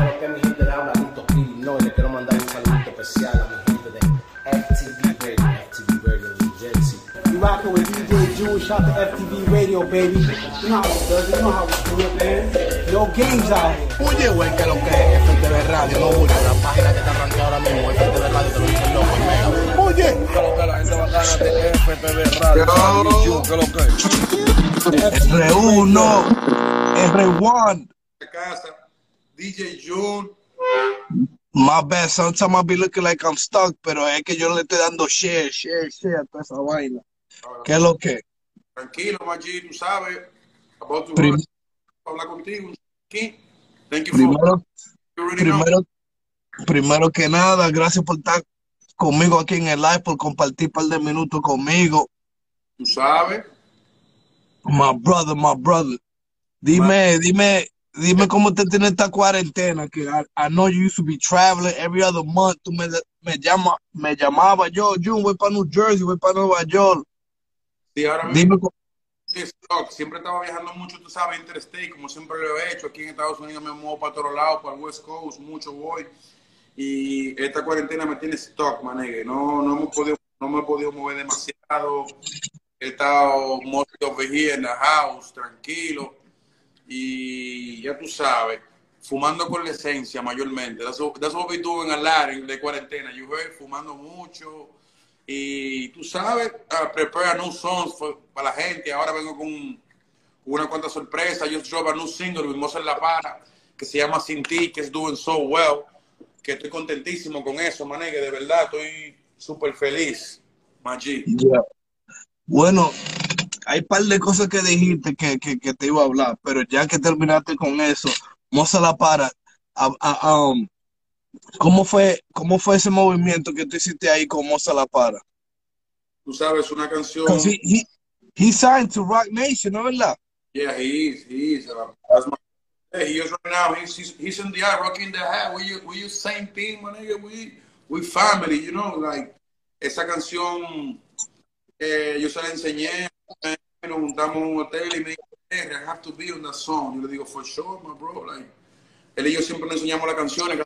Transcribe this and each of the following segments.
Pero que mi gente de habla Lito No, y le quiero mandar un saludito especial a mi gente de FTV Radio, FTV Radio New Jersey. You rockin' with DJ Jewish out to FTV Radio, baby. You know how it does you know how we do it, man. No games out here. Oye, güey, que lo que es FTV Radio, no Julio, la página que te arranqué ahora mismo, FTV Radio, te lo dice el loco, el mega. Oye, que lo que la gente bacana de FTV Radio, Yo. que lo que R1, R1. Casa, DJ June. My bad, sometimes I be looking like I'm stuck, pero es que yo le estoy dando share, share, share a toda esa vaina. ¿Qué es lo que? Tranquilo, Maggi, tú sabes. About to Prim hablar contigo. Aquí. Thank you primero, for primero, primero que nada, gracias por estar conmigo aquí en el live, por compartir un par de minutos conmigo. Tú sabes. My brother, my brother. Dime, dime, dime cómo te tiene esta cuarentena, que I, I know you used to be traveling every other month. Tú me, me, llama, me llamaba yo, Jun, voy para New Jersey, voy para Nueva York. Sí, ahora Dime mismo. Siempre estaba viajando mucho, tú sabes, interstate, como siempre lo he hecho. Aquí en Estados Unidos me muevo para todos lados, para el West Coast, mucho voy. Y esta cuarentena me tiene stock, manegue. No, no, me he podido, no me he podido mover demasiado. He estado mostly over here in the house, tranquilo. Y ya tú sabes, fumando con la esencia mayormente. That's what, we do in a lot de cuarentena. You heard, fumando mucho. Y tú sabes, uh, prepare new songs para la gente. Ahora vengo con una cuanta sorpresa. Just drop a new single with Mozart La Para, que se llama Sin Ti, que es doing so well. Que estoy contentísimo con eso, mané, que de verdad estoy súper feliz. Maggi. Yeah. Bueno, hay un par de cosas que dijiste que, que, que, te iba a hablar, pero ya que terminaste con eso, Moza La Para, a, a, um, ¿cómo, fue, ¿cómo fue ese movimiento que tú hiciste ahí con Moza La Para? Tú sabes, una canción. He, he, he, signed to Rock Nation, ¿no es verdad? Yeah, he is. He is. Uh, that's my, hey, he is right now. He's, he's, he's in the eye, rocking the hat. We, we use same thing, my nigga. We, we family, you know, like, esa canción eh, yo se la enseñé, nos juntamos en un hotel y me dijo, hey, I have to be on that song. Yo le digo, for sure, my bro. Like, él y yo siempre nos enseñamos las canciones,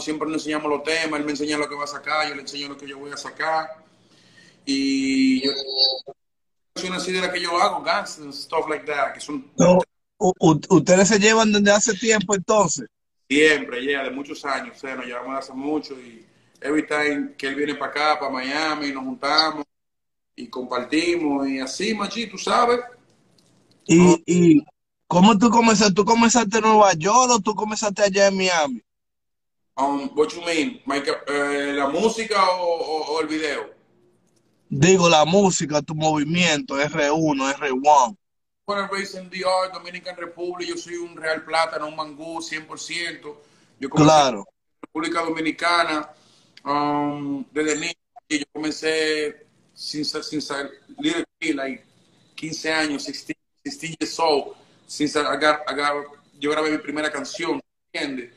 siempre nos enseñamos los temas, él me enseña lo que va a sacar, yo le enseño lo que yo voy a sacar. Y yo, canciones así de las que yo hago, gangsters, stuff like that, que son... No, ¿Ustedes se llevan desde hace tiempo entonces? Siempre, ya, yeah, de muchos años, o sea, nos llevamos hace mucho y every time que él viene para acá, para Miami, nos juntamos y compartimos y así, machi, tú sabes. ¿Y, y cómo tú comenzaste? ¿Tú comenzaste en Nueva York o tú comenzaste allá en Miami? Um, what you mean? Uh, ¿La música o, o, o, el video? Digo, la música, tu movimiento, R1, R1. Bueno, raised in DR, Dominican Republic, yo soy un Real Plátano, un mangú, 100%. Yo comencé claro. en República Dominicana um, desde niño. Yo comencé sin, sin salir like 15 años, 16, 16 years old, sin agar, agar, yo grabé mi primera canción, ¿entiendes?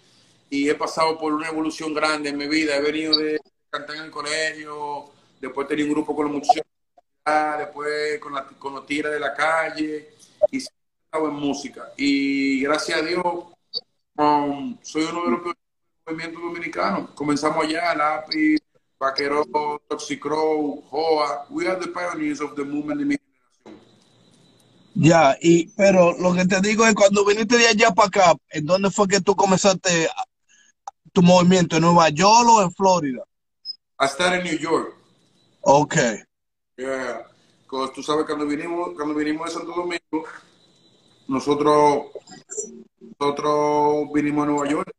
Y he pasado por una evolución grande en mi vida. He venido de cantar en el colegio, después tenía un grupo con los muchachos, después con, la, con los tiras de la calle, y he estado en música. Y gracias a Dios, um, soy uno de los que movimiento dominicano. Comenzamos allá, lápiz, Vaquero, Toxicrow, Joa, we are the pioneers of the movement de mi generación. Ya, y pero lo que te digo es cuando viniste de allá para acá, ¿en dónde fue que tú comenzaste tu movimiento? ¿En Nueva York o en Florida? I started in New York. Okay. Yeah. Because tú sabes cuando vinimos, cuando vinimos de Santo Domingo, nosotros nosotros vinimos a Nueva York.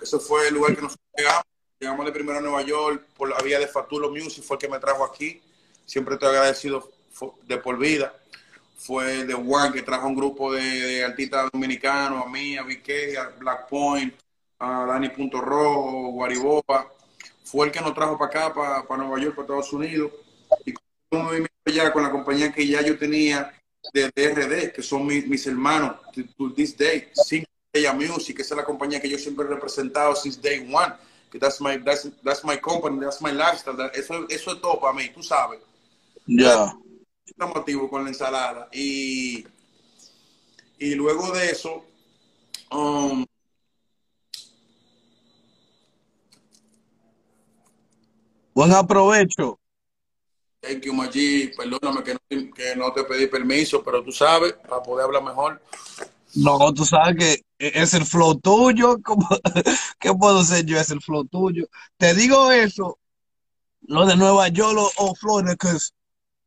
Ese fue el lugar que nosotros llegamos. Llegamos de primero a Nueva York por la vía de Fatulo Music, fue el que me trajo aquí. Siempre estoy agradecido de por vida. Fue de One que trajo un grupo de, artistas dominicanos, a mí, a Vique, a Black Point, a Dani Punto Rojo, Guariboba. Fue el que nos trajo para acá, para, para Nueva York, para Estados Unidos. Y un movimiento ya con la compañía que ya yo tenía de DRD, que son mis, mis hermanos, to, this day, Sin Music, esa es la compañía que yo siempre he representado since day one que that's my, that's, that's my company, that's my lifestyle, eso, eso es todo para mí, tú sabes. Ya. Yeah. Estamos activos con la ensalada. Y, y luego de eso, um, Buen aprovecho. Thank you, Maggi. Perdóname que no, que no, te pedí permiso, pero tú sabes, para poder hablar mejor. No, tú sabes que es el flow tuyo. ¿Cómo- ¿Qué puedo ser yo? Es el flow tuyo. Te digo eso, lo de Nueva York o, o Florida, que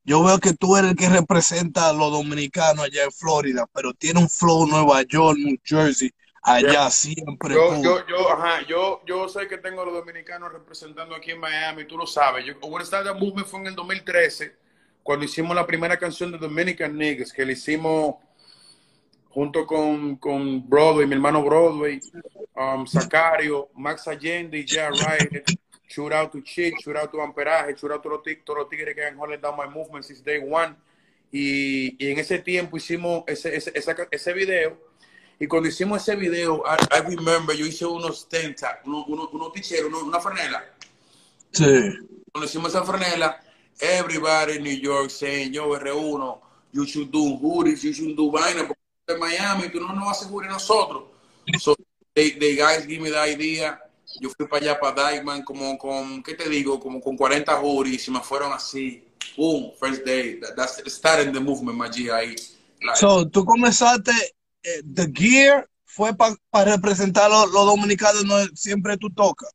yo veo que tú eres el que representa a los dominicanos allá en Florida, pero tiene un flow Nueva York, New Jersey, allá siempre. Yo, yo, yo, ajá, yo, yo sé que tengo a los dominicanos representando aquí en Miami, tú lo sabes. Yo, That Movement fue en el 2013, cuando hicimos la primera canción de Dominican Niggas, que le hicimos junto con, con Broadway, mi hermano Broadway, um, Sacario, Max Allende y Jay Ryder. Shout out to Chick, shout out to Amperaje, shout out to los todos los tigres que han holding down my movement since day one. Y, y en ese tiempo hicimos ese, ese, esa- ese video. Y cuando hicimos ese video, I, I remember, yo hice unos tenta, unos, unos, unos ticheros, unos- una franela. Sí. Cuando hicimos esa franela, everybody in New York saying, yo, R1, you should do hoodies, you should do vaina, porque en Miami tú no nos haces hoodies nosotros. So, they, they guys give me the idea. Yo fui para allá, para Dykeman, como con, ¿qué te digo? Como con 40 hoodies y me fueron así. Boom, first day. That, that's starting the movement, Maggi, ahí. Like, So, tú comenzaste, eh, The Gear fue para representar a los, los dominicanos, no siempre tú tocas.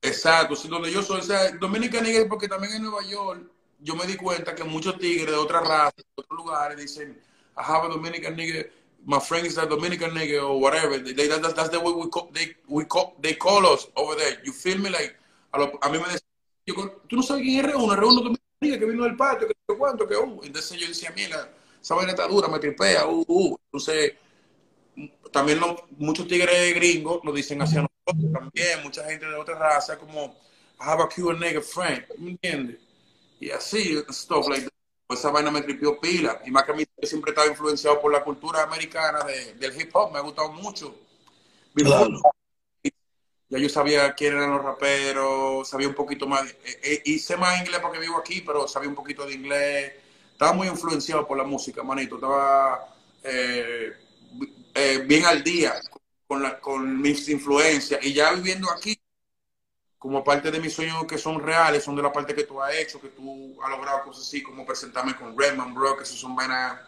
Exacto, sí, donde yo soy, o sea, Dominica Nigga, porque también en Nueva York yo me di cuenta que muchos tigres de otras razas, de otros lugares, dicen, I have a Dominican nigga, my friend is a Dominican nigga, or whatever. They, that, that's, the way we call, they, we call, they call us over there. You feel me? Like, a, lo- a mí me decían, tú no sabes quién es R1, R1 Dominican nigga que vino del patio, que cuánto, que, uh. Entonces yo decía, mira, esa vaina está dura, me tripea, uh, uh. Entonces, también no- muchos tigres gringos nos dicen hacia nosotros también, mucha gente de otra raza, como, I have a Cuban nigga friend, ¿me entiendes? Y así, stuff like that. Pues esa vaina me tripió pila. Y más que a mí yo siempre estaba influenciado por la cultura americana de- del hip hop, me ha gustado mucho. Claro. Ya yo sabía quién eran los raperos, sabía un poquito más, eh, eh, hice más inglés porque vivo aquí, pero sabía un poquito de inglés. Estaba muy influenciado por la música, manito. Estaba eh, eh, bien al día con, la- con mis influencias. Y ya viviendo aquí, como parte de mis sueños que son reales, son de la parte que tú has hecho, que tú has logrado cosas así, como presentarme con Redman, bro, que esos son vainas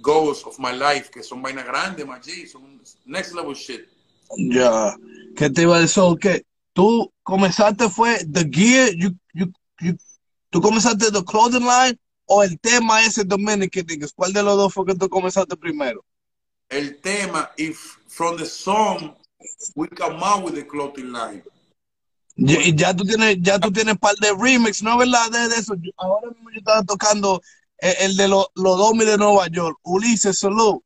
goals of my life, que son vainas grandes, Maggi, son next level shit. Ya. ¿Qué te iba a decir? Que tú comenzaste fue The Gear, you, you, you- tú comenzaste The Clothing Line o el tema ese Dominican Niggas. ¿Cuál de los dos fue que tú comenzaste primero? el tema, if from the song we come out with the clothing line. Ya- Y ya tú tienes, ya tú tienes par de remix, ¿no verdad? De, de eso. Yo- ahora mismo yo estaba tocando el, el de los los Domi de Nueva York, Ulises Salud.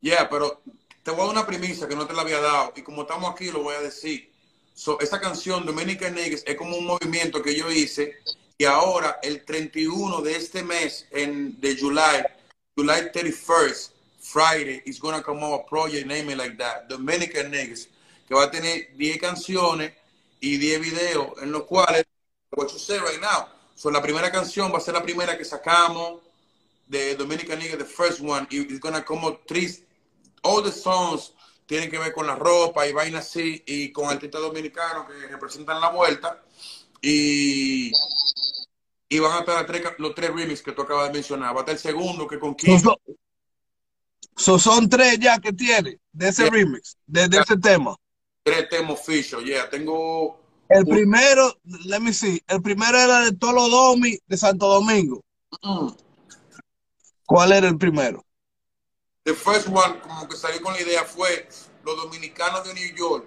Yeah, pero te voy a dar una premisa que no te la había dado y como estamos aquí lo voy a decir. So, esa canción Dominican Niggas es como un movimiento que yo hice y ahora el 31 de este mes en de July, July 31st, Friday, is gonna come out a project name it like that, Dominican Niggas, que va a tener 10 canciones y 10 videos en los cuales what you say right now. So, la primera canción va a ser la primera que sacamos de Dominican Niggas, the first one, y it's gonna come out three all the songs tienen que ver con la ropa y vainas así y con artistas dominicanos que representan la vuelta y, y van a estar tres- los tres remix que tú acabas de mencionar. Va a estar el segundo que con so- so son tres ya que tiene de ese Yeah. remix, de, de ese tema. Tres temas official. Yeah, tengo El primero, let me see, el primero era de Tolo Domi de Santo Domingo. Mm. ¿Cuál era el primero? The first one, como que salió con la idea, fue los dominicanos de New York.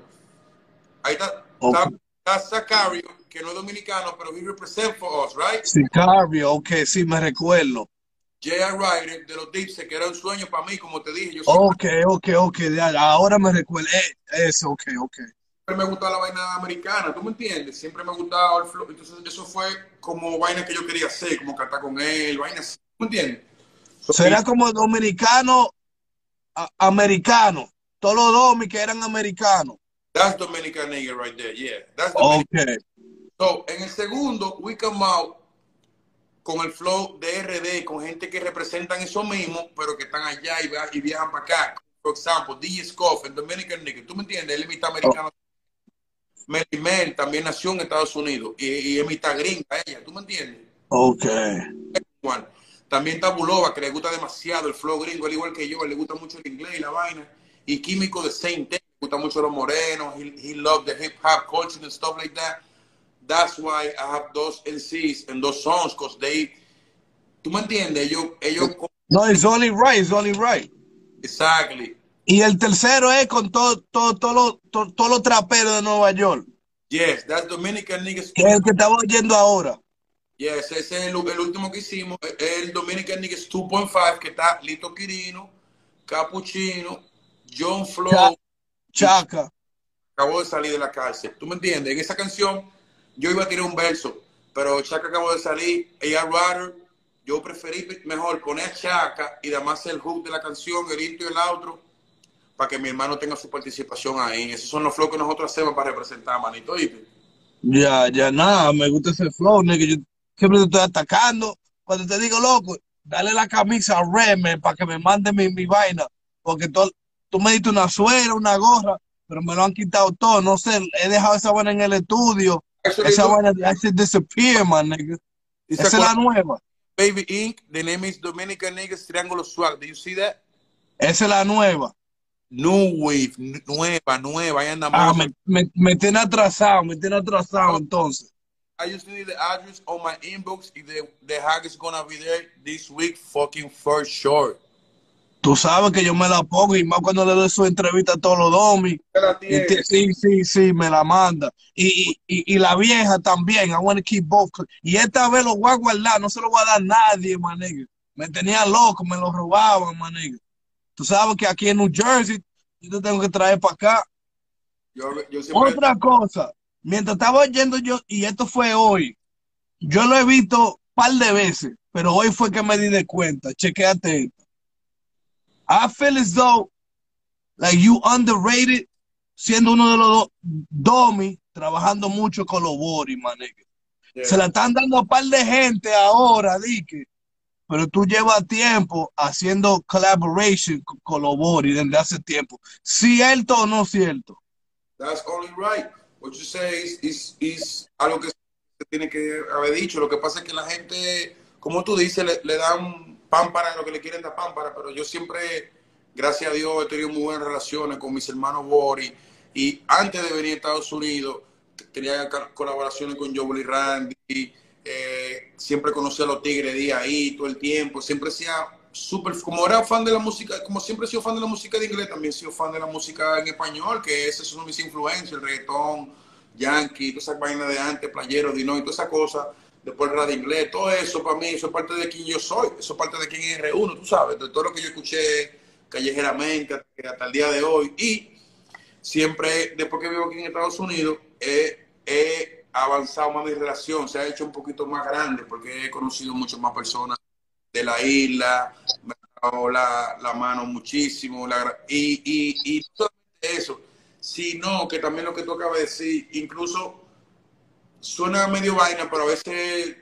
Ahí está, Ok. está, está Zacario, que no es dominicano, pero he represent for us, right? Sicario, ok, sí, me recuerdo. J.R. Ryder de los Dipset, que era un sueño para mí, como te dije. Yo siempre, Ok, ok, ok, ahora me recuerdo. Eh, eso, ok, ok. me gustaba la vaina americana, ¿tú me entiendes? Siempre me gustaba el flow. Entonces, eso fue como vaina que yo quería hacer, como cantar con él, vaina así, ¿tú me entiendes? Será como dominicano, a- americano. Todos los domi que eran americanos. That's Dominican nigga right there, yeah. That's Dominican. Ok. So, en el segundo, we come out con el flow de RD, con gente que representan eso mismo, pero que están allá y, y viajan para acá. Por ejemplo, DJ Scoff, el Dominican nigga, ¿tú me entiendes? Él es mitad americano. Melimel también nació en Estados Unidos y, y es mitad gringa ella, ¿tú me entiendes? Ok. También está Bulova, que le gusta demasiado el flow gringo, al igual que yo, le gusta mucho el inglés y la vaina. Y Químico de Saint le gusta mucho los morenos, he, he loves the hip hop culture and stuff like that. That's why I have those NCs and those songs, because they, ¿tú me entiendes? Ellos, ellos, No, it's only right, it's only right. exactly. Y el tercero es con todo, todo, todo, lo- todo, todos los traperos de Nueva York, Yes, that's Dominican niggas. que es el que estaba oyendo ahora. Yes, ese es el, el último que hicimos, el Dominican Niggas 2.5, que está Lito Quirino, Capuchino, John Flow, Cha- Chaca. acabó de salir de la cárcel. ¿Tú me entiendes? En esa canción yo iba a tirar un verso, pero Chaca acabó de salir, ella Rider, yo preferí mejor poner a Chaca y además el hook de la canción, el intro y el outro, para que mi hermano tenga su participación ahí. Esos son los flows que nosotros hacemos para representar, manito. ¿oíste? Ya, ya nada, me gusta ese flow, nigga. Yo siempre te estoy atacando. Cuando te digo, loco, dale la camisa a Redman para que me mande mi, mi vaina. Porque tú, tú me diste una suera, una gorra, pero me lo han quitado todo. No sé, he dejado esa vaina en el estudio. Actually, Esa vaina I should disappear, man, nigga. Esa es la nueva. Baby Inc. The name is Dominican Niggas Triángulo Swag. Do you see that? Esa es la nueva. New Wave, nueva, nueva. Ahí andamos. Ah, me, me, me tiene atrasado, me tiene atrasado entonces. I just need the address on my inbox. If the, the hack is gonna be there this week, fucking for sure. Tú sabes que yo me la pongo y más cuando le doy su entrevista a todos los domis. Y te- sí, sí, sí, me la manda. Y, y, y, la vieja también, I want to keep both. Y esta vez lo voy a guardar, no se lo voy a dar a nadie, man, nigga. Me tenía loco, me lo robaban, man, nigga. Tú sabes que aquí en New Jersey, yo te tengo que traer para acá. Yo, yo siempre. Otra cosa, mientras estaba oyendo yo, y esto fue hoy, yo lo he visto un par de veces, pero hoy fue que me di de cuenta. Chequéate esto. I feel as though, like you underrated, siendo uno de los do- domis, trabajando mucho con los boris, man. Yeah. Se la están dando a par de gente ahora, Dique. Pero tú llevas tiempo haciendo collaboration con, con los desde hace tiempo. ¿Cierto o no cierto? That's only right. What you say is, is, is algo que se tiene que haber dicho. Lo que pasa es que la gente, como tú dices, le, le dan pámpara lo que le quieren dar pámpara, pero yo siempre, gracias a Dios, he tenido muy buenas relaciones con mis hermanos Boris. Y antes de venir a Estados Unidos, tenía colaboraciones con Joel y Randy. eh, siempre conocí a los Tigres día ahí todo el tiempo. Siempre sea súper, como era fan de la música, como siempre he sido fan de la música de inglés, también he sido fan de la música en español, que esas son mis influencias, el reggaetón, yankee, todas esas vainas de antes, playero, dino y todas esas cosas. Después radio inglés, todo eso para mí, eso es parte de quién yo soy, eso es parte de quién es R1, tú sabes, de todo lo que yo escuché callejeramente hasta, el día de hoy. Y siempre, después que vivo aquí en Estados Unidos, he, avanzado más mi relación, se ha hecho un poquito más grande porque he conocido muchas más personas de la isla, me ha dado la, la mano muchísimo, la y, y, y solamente eso, sino que también lo que tú acabas de decir, incluso suena medio vaina, pero a veces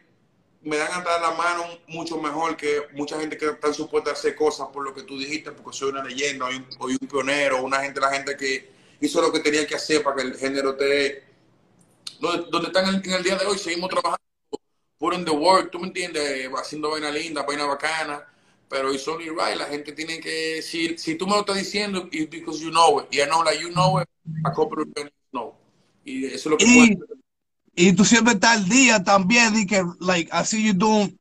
me dan a dar la mano mucho mejor que mucha gente que está supuesta a hacer cosas por lo que tú dijiste, porque soy una leyenda, soy un, soy un pionero, una gente, la gente que hizo lo que tenía que hacer para que el género esté donde, donde están en, en el día de hoy, seguimos trabajando, putting the work, tú me entiendes, haciendo vaina linda, vaina bacana, pero it's only right, la gente tiene que, si, si tú me lo estás diciendo, it's because you know it, y I know like you know it, a couple of friends know, y eso es lo que Y, y tú siempre estás al día también, di que, like, así you doing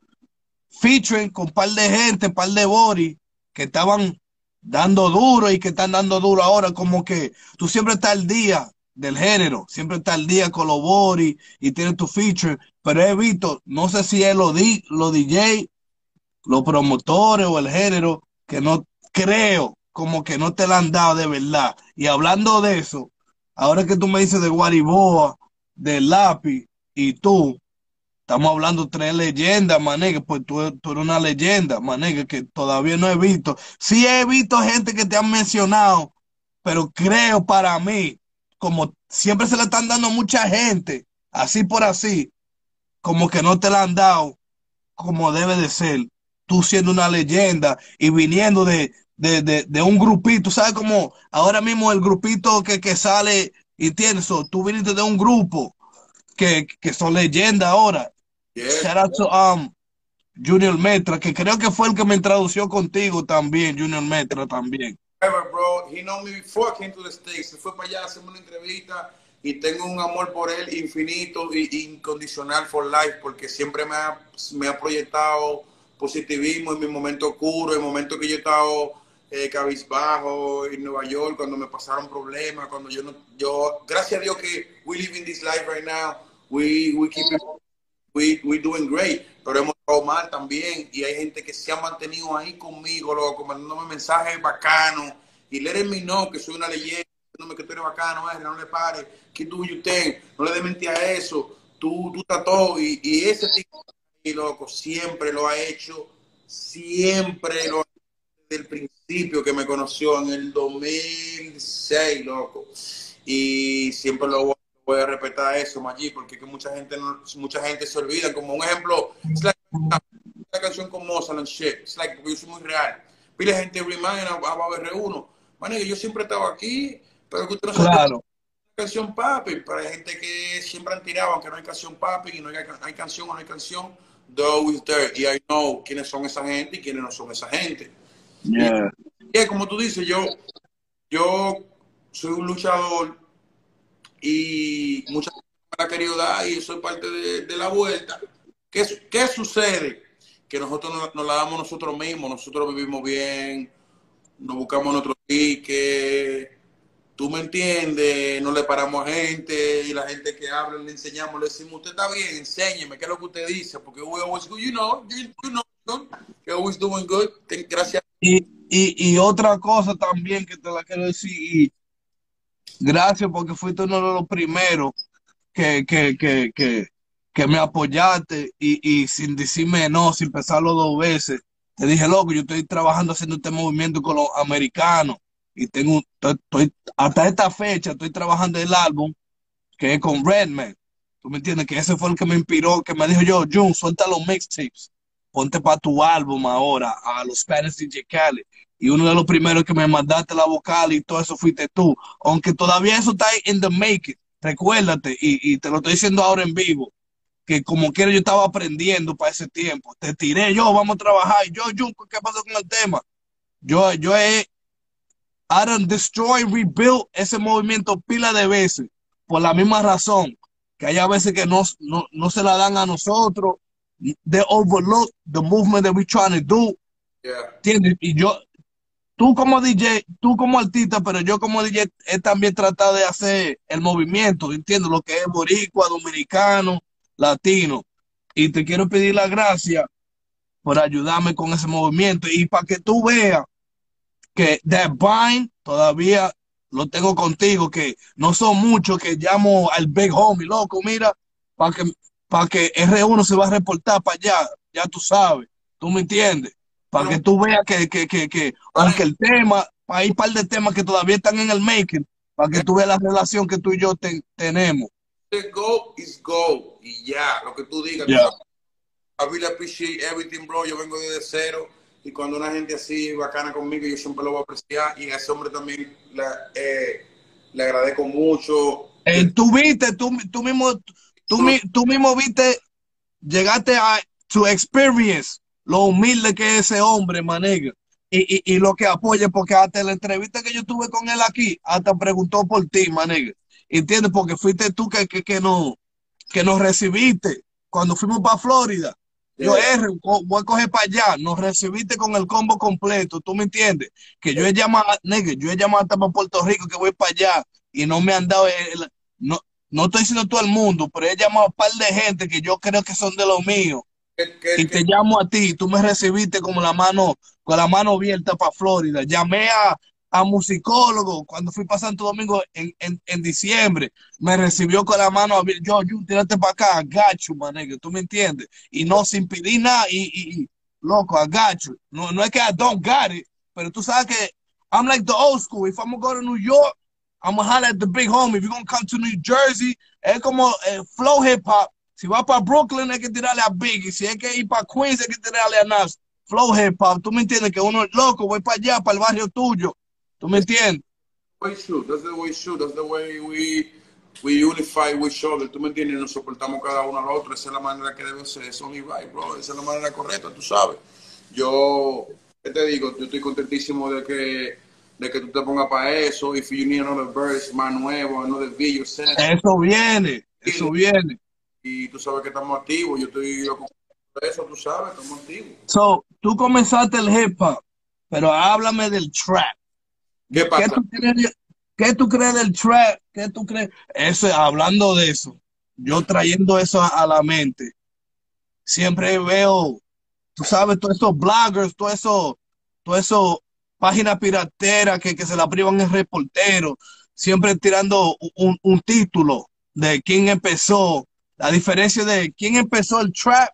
featuring con un par de gente, un par de boris que estaban dando duro y que están dando duro ahora, como que tú siempre estás al día del género, siempre estás al día con los boris y tienes tu feature, pero he visto, no sé si es los, di- los DJ, los promotores o el género, que no creo, como que no te la han dado de verdad. Y hablando de eso, ahora que tú me dices de Guariboa, de Lápiz y tú, estamos hablando tres leyendas, que pues tú, tú eres una leyenda, que, todavía no he visto. Sí he visto gente que te han mencionado, pero creo para mí, como siempre se le están dando mucha gente, así por así, como que no te la han dado como debe de ser. Tú siendo una leyenda y viniendo de, de, de, de un grupito, ¿sabes? Como ahora mismo el grupito que, que sale Y tienes, so, tú viniste de un grupo que, que son leyenda ahora. Yeah. Shout out to, um, Junior Metra, que creo que fue el que me introdució contigo también, Junior Metra también. Bro. He know me before I came to the States. Se fue para allá a hacerme una entrevista y tengo un amor por él infinito e incondicional for life porque siempre me ha, me ha proyectado positivismo en mi momento oscuro, en momentos que yo he estado eh, cabizbajo en Nueva York, cuando me pasaron problemas, cuando yo no, yo, gracias a Dios que we live in this life right now, we, we keep it, we, we doing great, pero hemos estado mal también y hay gente que se ha mantenido ahí conmigo, loco, mandándome mensajes bacanos y letting me know que soy una leyenda, diciéndome que tú eres bacano, eh, no le pares, que tú y usted, no le dé mentira a eso, tú, tú todo y, y ese tipo y loco, siempre lo ha hecho, siempre lo ha hecho desde el principio que me conoció en el 2006, loco. Y siempre lo voy, voy a respetar eso, Maggi, porque que mucha gente no- mucha gente se olvida. Como un ejemplo, it's like, la canción con Mozart and shit. It's like, porque yo soy muy real. Pile gente remind about R1. Man, yo siempre he estado aquí, pero que usted no sabe Claro. canción papi, hay gente que siempre han tirado, aunque no hay canción papi, y no hay, hay canción o no hay canción, they're always there. Y I know quiénes son esa gente y quiénes no son esa gente. Yeah. Como tú dices, yo, yo soy un luchador y mucha gente me ha querido dar y soy parte de, la vuelta. ¿Qué, qué sucede? Que nosotros nos, nos la damos nosotros mismos, nosotros vivimos bien, nos buscamos nuestro ticket, tú me entiendes, no le paramos a gente y la gente que habla le enseñamos, le decimos, usted está bien, enséñeme qué es lo que usted dice, porque we always go, you know, you, you know, you're always doing good, gracias. Y, y, y otra cosa también que te la quiero decir, y gracias porque fuiste uno de los primeros que, que, que, que, que me apoyaste y, y sin decirme no, sin pensarlo dos veces, te dije, loco, yo estoy trabajando haciendo este movimiento con los americanos y tengo, estoy, hasta esta fecha estoy trabajando el álbum que es con Redman. ¿Tú me entiendes? Que ese fue el que me inspiró, que me dijo yo, Jun, suelta los mixtapes, ponte para tu álbum ahora, a los Spanish DJ Cali. Y uno de los primeros que me mandaste la vocal y todo eso fuiste tú. Aunque todavía eso está en the making. Recuérdate, y, te lo estoy diciendo ahora en vivo, que como quiera yo estaba aprendiendo para ese tiempo. Te tiré yo, vamos a trabajar. Yo, Jun, ¿qué pasó con el tema? Yo, yo he, done destroy, rebuild ese movimiento pila de veces por la misma razón que hay veces que no, no, no se la dan a nosotros. They overlook the movement that we trying to do. Yeah. ¿Entiendes? Y yo, tú como DJ, tú como artista, pero yo como DJ he también tratado de hacer el movimiento, ¿entiendes? Lo que es boricua, dominicano, latino. Y te quiero pedir la gracia por ayudarme con ese movimiento y para que tú veas que That Bind todavía lo tengo contigo, que no son muchos que llamo al Big Homie, loco, mira, para que, para que R1 se va a reportar para allá, ya tú sabes, tú me entiendes, para que tú veas que, que, que, que aunque el tema, hay un par de temas que todavía están en el making, para que tú veas la relación que tú y yo te- tenemos. The go is go. Y ya, lo que tú digas. Yeah. I really appreciate everything, bro. Yo vengo desde cero. Y cuando una gente así bacana conmigo, yo siempre lo voy a apreciar. Y a ese hombre también la- eh, le agradezco mucho. Eh, tú viste, tú, tú mismo, tú, mi- tú mismo viste, llegaste a tu experience, lo humilde que es ese hombre, manega, y, y, y lo que apoya, porque hasta la entrevista que yo tuve con él aquí, hasta preguntó por ti, manega, ¿entiendes? Porque fuiste tú que, que, que, no, que nos recibiste cuando fuimos para Florida. Yo. R, voy a coger para allá, nos recibiste con el combo completo, ¿tú me entiendes? Que yo he llamado, nigga, yo he llamado hasta para Puerto Rico que voy para allá y no me han dado, el- no, no estoy diciendo todo el mundo, pero he llamado a un par de gente que yo creo que son de los míos y te llamo a ti, tú me recibiste como la mano, con la mano abierta para Florida. Llamé a, a musicólogo cuando fui para Santo Domingo en, en, en diciembre, me recibió con la mano abierta. Yo, yo, tírate para acá, gacho, manejo, tú me entiendes. Y no sin pedir nada, y, y, y, loco, agacho. No, no es que I don't got it, pero tú sabes que I'm like the old school. If I'm gonna go to New York, I'm gonna holler at the big homie. If you're gonna come to New Jersey, es como eh, flow hip hop. Si va para Brooklyn hay que tirarle a Biggie. Si hay que ir para Queens hay que tirarle a Nas. Flow hip hop. Tú me entiendes que uno es loco, voy para allá, para el barrio tuyo. ¿Tú me entiendes? That's the way should. That's the way we, we unify each other. ¿Tú me entiendes? Nos soportamos cada uno al otro. Esa es la manera que debe ser. Eso es right, bro. Esa es la manera correcta, tú sabes. Yo, ¿qué te digo? Yo estoy contentísimo de que, de que tú te pongas para eso. If you need another verse más nuevo, another video. Eso viene, eso viene. Y tú sabes que estamos activos. Yo estoy loco por eso, tú sabes, estamos activos. So, tú comenzaste el hip hop, pero háblame del trap. ¿Qué ¿Qué pasa? tú crees, qué tú crees del trap? ¿Qué tú crees? Eso, hablando de eso, yo trayendo eso a, a la mente, siempre veo, tú sabes, todos esos bloggers, todo eso, todo eso, páginas pirateras que, que se la privan en reportero, siempre tirando un, un título de quién empezó, la diferencia de quién empezó el trap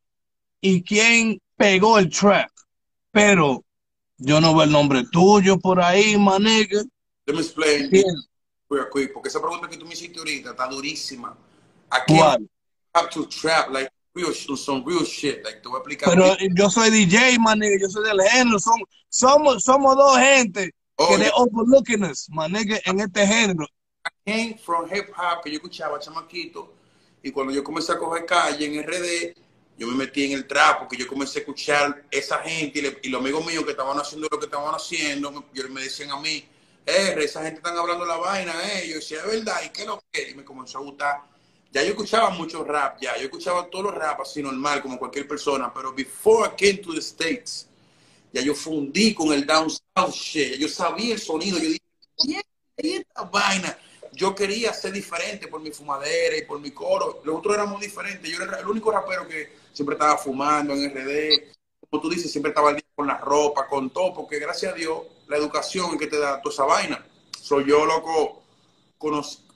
y quién pegó el trap. Pero yo no veo el nombre tuyo por ahí, manegue. Let me explain porque esa pregunta que tú me hiciste ahorita está durísima. I can't ¿Cuál? have to trap like real some real shit. Like te voy a explicar. Pero yo soy DJ, manegue, yo soy del género. Som- somos, somos dos gente Oh, que de yeah. overlooking us, manegue, en este género. came from hip hop que yo escuchaba chamaquito y cuando yo comencé a coger calle en RD, yo me metí en el trap porque yo comencé a escuchar esa gente y, le- y los amigos míos que estaban haciendo lo que estaban haciendo, me, yo- me decían a mí, R, esa gente están hablando la vaina, eh. Yo decía, es verdad, ¿y qué es lo que? Y me comenzó a gustar. Ya yo escuchaba mucho rap, ya, yo escuchaba todos los rap así normal, como cualquier persona, pero before I came to the States, ya yo fundí con el down south shit, yo sabía el sonido, yo dije, "Yeah, esta vaina. Yo quería ser diferente por mi fumadera y por mi coro. Los otros éramos diferentes. Yo era el único rapero que siempre estaba fumando en RD. Como tú dices, siempre estaba con la ropa, con todo, porque gracias a Dios, la educación que te da toda esa vaina. Soy yo, loco, conoc- eh,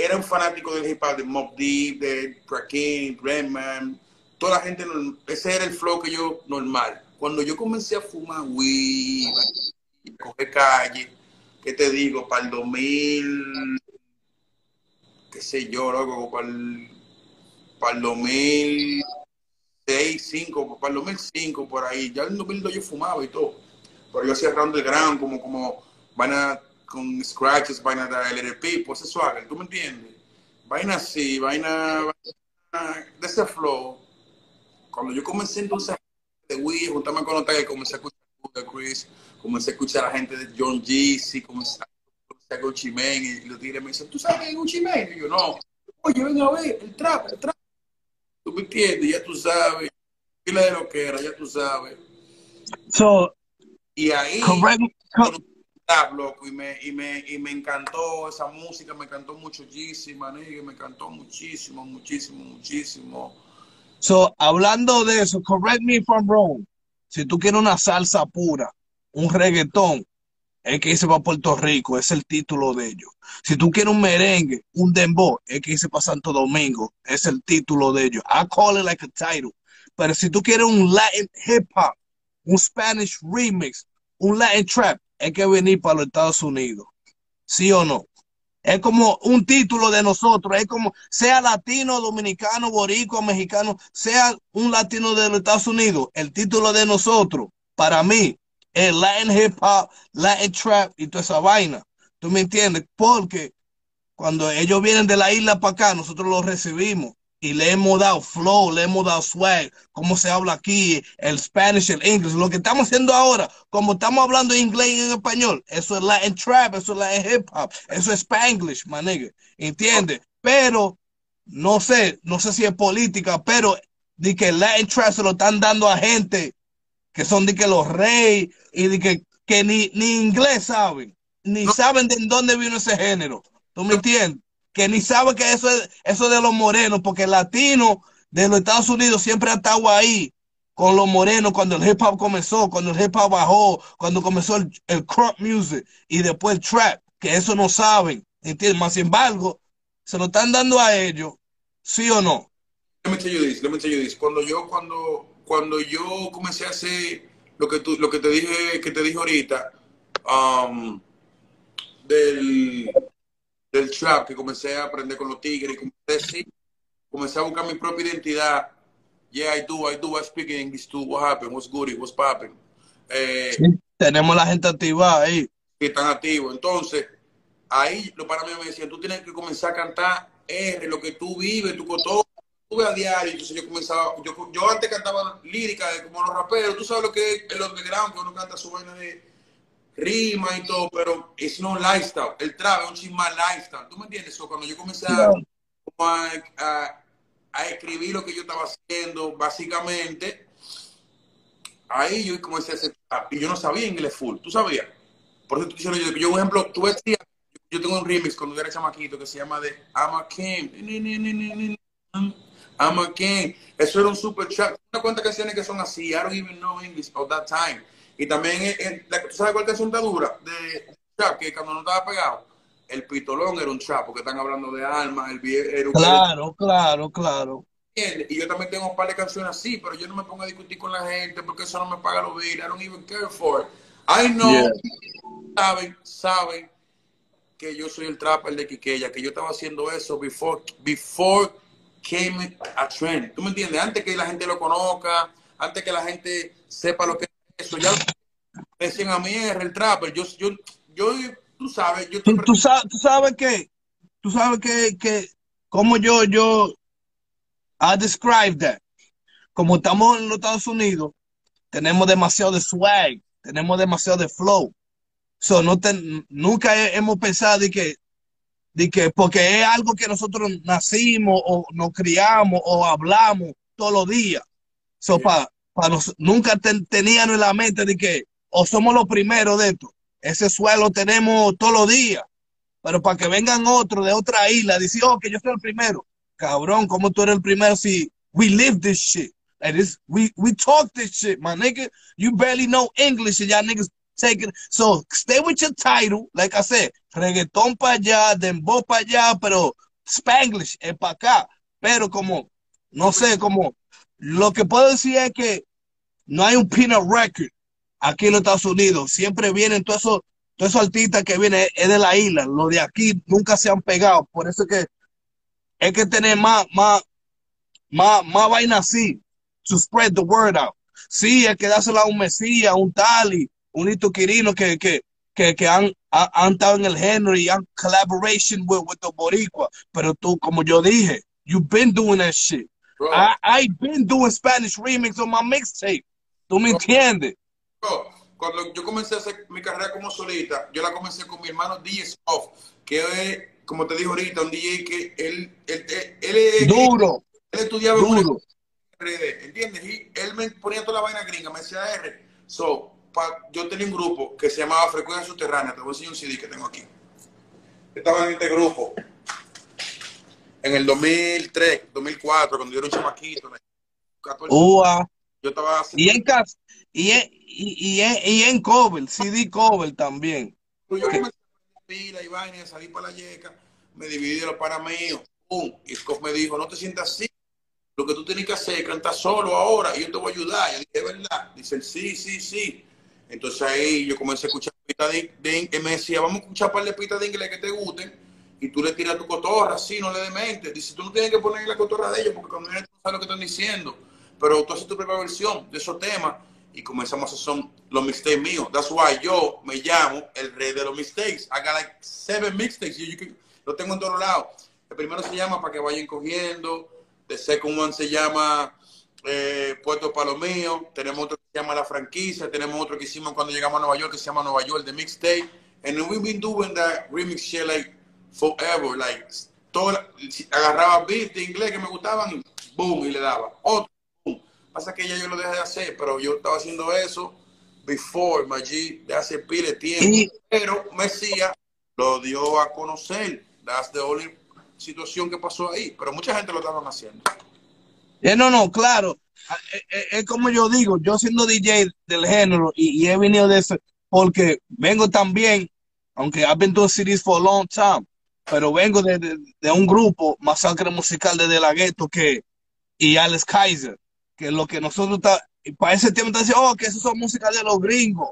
era un fanático del hip hop, de Mob Deep, de Rakim, Redman, toda la gente, ese era el flow que yo normal. Cuando yo comencé a fumar weed, a calle, ¿qué te digo? Para el 2000, qué sé yo, loco, para el, para el 2006, 2005, para el 2005, por ahí. Ya en el 2002 yo fumaba y todo. Pero yo hacía round the ground, como, como vaina con scratches, vaina de LRP, pues eso haga, ¿tú me entiendes? Vaina así, vaina, vaina de ese flow. Cuando yo comencé entonces de Wii, juntarme con los que comencé a escuchar a Chris, comencé a escuchar a la gente de John Jeezy, comencé a comencé a Gucci Mane, y los tigres me dicen, ¿tú sabes qué es Gucci Mane? Y yo, no. Oye, ven a ver, el trap, el trap. ¿Tú me entiendes? Ya tú sabes. Dile de lo que era, ya tú sabes. So, Y ahí correct, loco, y me, y, me, y me encantó esa música, me encantó manegue, me encantó muchísimo, muchísimo, muchísimo. so, hablando de eso, correct me if I'm wrong. Si tú quieres una salsa pura, un reggaetón, el que dice para Puerto Rico, es el título de ellos. Si tú quieres un merengue, un dembow, el que dice para Santo Domingo, es el título de ellos. I call it like a title. Pero si tú quieres un Latin hip hop, un Spanish remix, un Latin trap, hay que venir para los Estados Unidos. ¿Sí o no? Es como un título de nosotros, es como sea latino, dominicano, boricua, mexicano, sea un latino de los Estados Unidos, el título de nosotros, para mí, es Latin hip hop, Latin trap y toda esa vaina. ¿Tú me entiendes? Porque cuando ellos vienen de la isla para acá, nosotros los recibimos y le hemos dado flow, le hemos dado swag, cómo se habla aquí, el Spanish, el English, lo que estamos haciendo ahora, como estamos hablando inglés y en español, eso es Latin trap, eso es Latin hip hop, eso es Spanglish, my nigga, ¿entiendes? Pero, no sé, no sé si es política, pero de que Latin trap se lo están dando a gente que son de que los reyes y de que, que ni, ni inglés saben, ni No. saben de dónde vino ese género, ¿tú me entiendes? Que ni sabe que eso es eso de los morenos, porque el latino de los Estados Unidos siempre ha estado ahí con los morenos cuando el hip hop comenzó, cuando el hip hop bajó, cuando comenzó el, el crop music y después el trap, que eso no saben, ¿entiendes? Más sin embargo, se lo están dando a ellos, ¿sí o no? Let me tell you this, let me tell. Cuando yo, cuando, cuando yo comencé a hacer lo que tú, lo que te dije, que te dije ahorita, um, del, del trap, que comencé a aprender con los tigres, y comencé, sí, comencé a buscar mi propia identidad. Yeah, I do, I do, I speak English too. What happened? What's good? What's popping? Eh, Tenemos la gente activada ahí. que están activos. Entonces, ahí los para mí me decían, tú tienes que comenzar a cantar R, lo que tú vives, tu todo, tú a diario. Entonces yo comenzaba, yo, yo antes cantaba lírica como los raperos, tú sabes lo que es el underground, que uno canta su vaina de rima y todo, pero es no lifestyle. El trap es un chisme lifestyle. ¿Tú me entiendes? eso cuando yo comencé a, a, a, escribir lo que yo estaba haciendo, básicamente, ahí yo comencé a hacer trap. Y yo no sabía inglés full. ¿Tú sabías? Por eso tú yo, yo, por ejemplo, tú decías, yo tengo un remix cuando yo era chamaquito que se llama de I'm a King. I'm a King. Eso era un super chat. Una cuenta canciones que son así. I don't even know English at that time. Y también, eh, eh, ¿tú sabes cuál canción está dura? De chat, que cuando no estaba pegado, el pitolón era un chat, porque están hablando de alma, el era Claro, claro, claro. Y yo también tengo un par de canciones así, pero yo no me pongo a discutir con la gente porque eso no me paga los bills. I don't even care for it. I know saben, saben que yo soy el trapper de Quiqueya, que yo estaba haciendo eso before, before came a trend. ¿Tú me entiendes? Antes que la gente lo conozca, antes que la gente sepa lo que es eso, ya decían a mí es el trapper. Yo, yo, yo, tú sabes, yo tú, tú, sabes, tú sabes que, tú sabes que, que, como yo, yo, I describe that. Como estamos en los Estados Unidos, tenemos demasiado de swag, tenemos demasiado de flow. So, no nunca hemos pensado de que, de que, porque es algo que nosotros nacimos o nos criamos o hablamos todos los días. So, para nunca tenían en la mente de que o somos los primeros de esto. Ese suelo tenemos todos los días. Pero para que vengan otros de otra isla, decir, oh, que yo soy el primero. Cabrón, ¿cómo tú eres el primero si we live this shit? Like this, we, we talk this shit, my nigga. You barely know English and y'all niggas taking. So stay with your title, like I said, reggaetón para allá, dembow para allá, pero Spanglish es para acá. Pero como, no sé, como, lo que puedo decir es que no hay un peanut record aquí en los Estados Unidos. Siempre vienen todos esos, artistas que vienen, es de la isla. Los de aquí nunca se han pegado. Por eso que hay que tener más, más, más, más vaina así. To spread the word out. Sí, hay que dársela a un Mesías, un Tali, un Hito Quirino que, han estado en el género y han collaboration with, with the Boricua. Pero tú, como yo dije, you've been doing that shit. I, I've been doing Spanish remix on my mixtape. ¿Tú me entiendes? cuando yo comencé a hacer mi carrera como solista, yo la comencé con mi hermano DJ Off, que es, como te digo ahorita, un DJ que él, él, él, es... Duro. Él estudiaba duro. ¿entiendes? Y él me ponía toda la vaina gringa, me decía R. So, yo tenía un grupo que se llamaba Frecuencia Subterránea, te voy a enseñar un CD que tengo aquí. Estaba en este grupo en el 2003, 2004, cuando yo era un chamaquito. 14, yo estaba y en casa, y en, y, en, y en cover, CD cover también. Pues yo comencé a pila y vaina, salí para la yeca, me dividí los para pum, y Scott me dijo, no te sientas así, lo que tú tienes que hacer es cantar solo ahora y yo te voy a ayudar. Y yo dije, ¿verdad? Dice, sí, sí, sí. Entonces ahí yo comencé a escuchar pita de, de, me decía, vamos a escuchar un par de pistas de inglés que te gusten y tú le tiras tu cotorra, sí, no le demente. Dice, tú no tienes que poner la cotorra de ellos porque cuando viene tú sabes lo que están diciendo, pero tú haces tu propia versión de esos temas y comenzamos a hacer son los mistakes míos. That's why yo me llamo el rey de los mistakes. I got like seven mixtapes. lo tengo en todos lados. El primero se llama Para que vayan cogiendo. The second one se llama eh, Puerto Palomío. Tenemos otro que se llama La Franquicia. Tenemos otro que hicimos cuando llegamos a Nueva York que se llama Nueva York, The Mixtape. And we've been doing that remix shit like forever. Like, todo, agarraba beats de inglés que me gustaban y boom, y le daba. Otro Pasa que ya yo lo dejé de hacer, pero yo estaba haciendo eso before, Maggi, de hace pile tiempo. Pero Mesías lo dio a conocer. That's the only situación que pasó ahí. Pero mucha gente lo estaban haciendo. Eh, no, no, claro. Ah, eh, eh, es, como yo digo, yo siendo DJ del género y, he venido de eso, porque vengo también, aunque I've been doing CDs for a long time, pero vengo de, de, un grupo, Masacre Musical de De La Ghetto, que, y Alex Kaiser que lo que nosotros está, para ese tiempo está diciendo, oh, que eso son música de los gringos.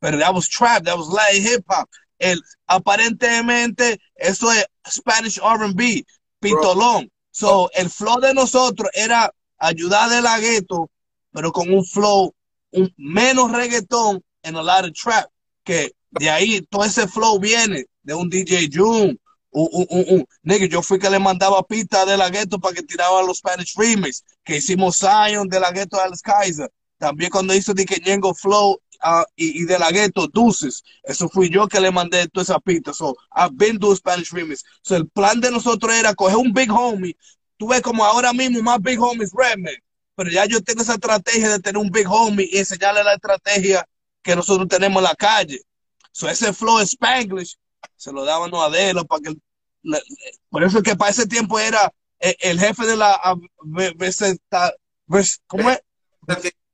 Pero that was trap, that was light hip hop. El, aparentemente, eso es Spanish RB, pitolón. So, el flow de nosotros era ayudar de la gueto, pero con un flow un, menos reggaetón en a lot of trap. Que De ahí todo ese flow viene de un DJ June. Un, un, un, un. Nigga, yo fui que le mandaba pista de la gueto para que tiraba los Spanish remix, que hicimos Zion de la gueto a Alex Kaiser. También cuando hizo de que Ñengo Flow uh, y, y, de la gueto Deuces, eso fui yo que le mandé toda esa pista. So, I've been doing Spanish remix. So, el plan de nosotros era coger un big homie. Tú ves como ahora mismo más big homies Redman. Pero ya yo tengo esa estrategia de tener un big homie y enseñarle la estrategia que nosotros tenemos en la calle. So, ese flow Spanglish se lo daban a Adelo para que le, por eso que para ese tiempo era el, el jefe de la ¿cómo es?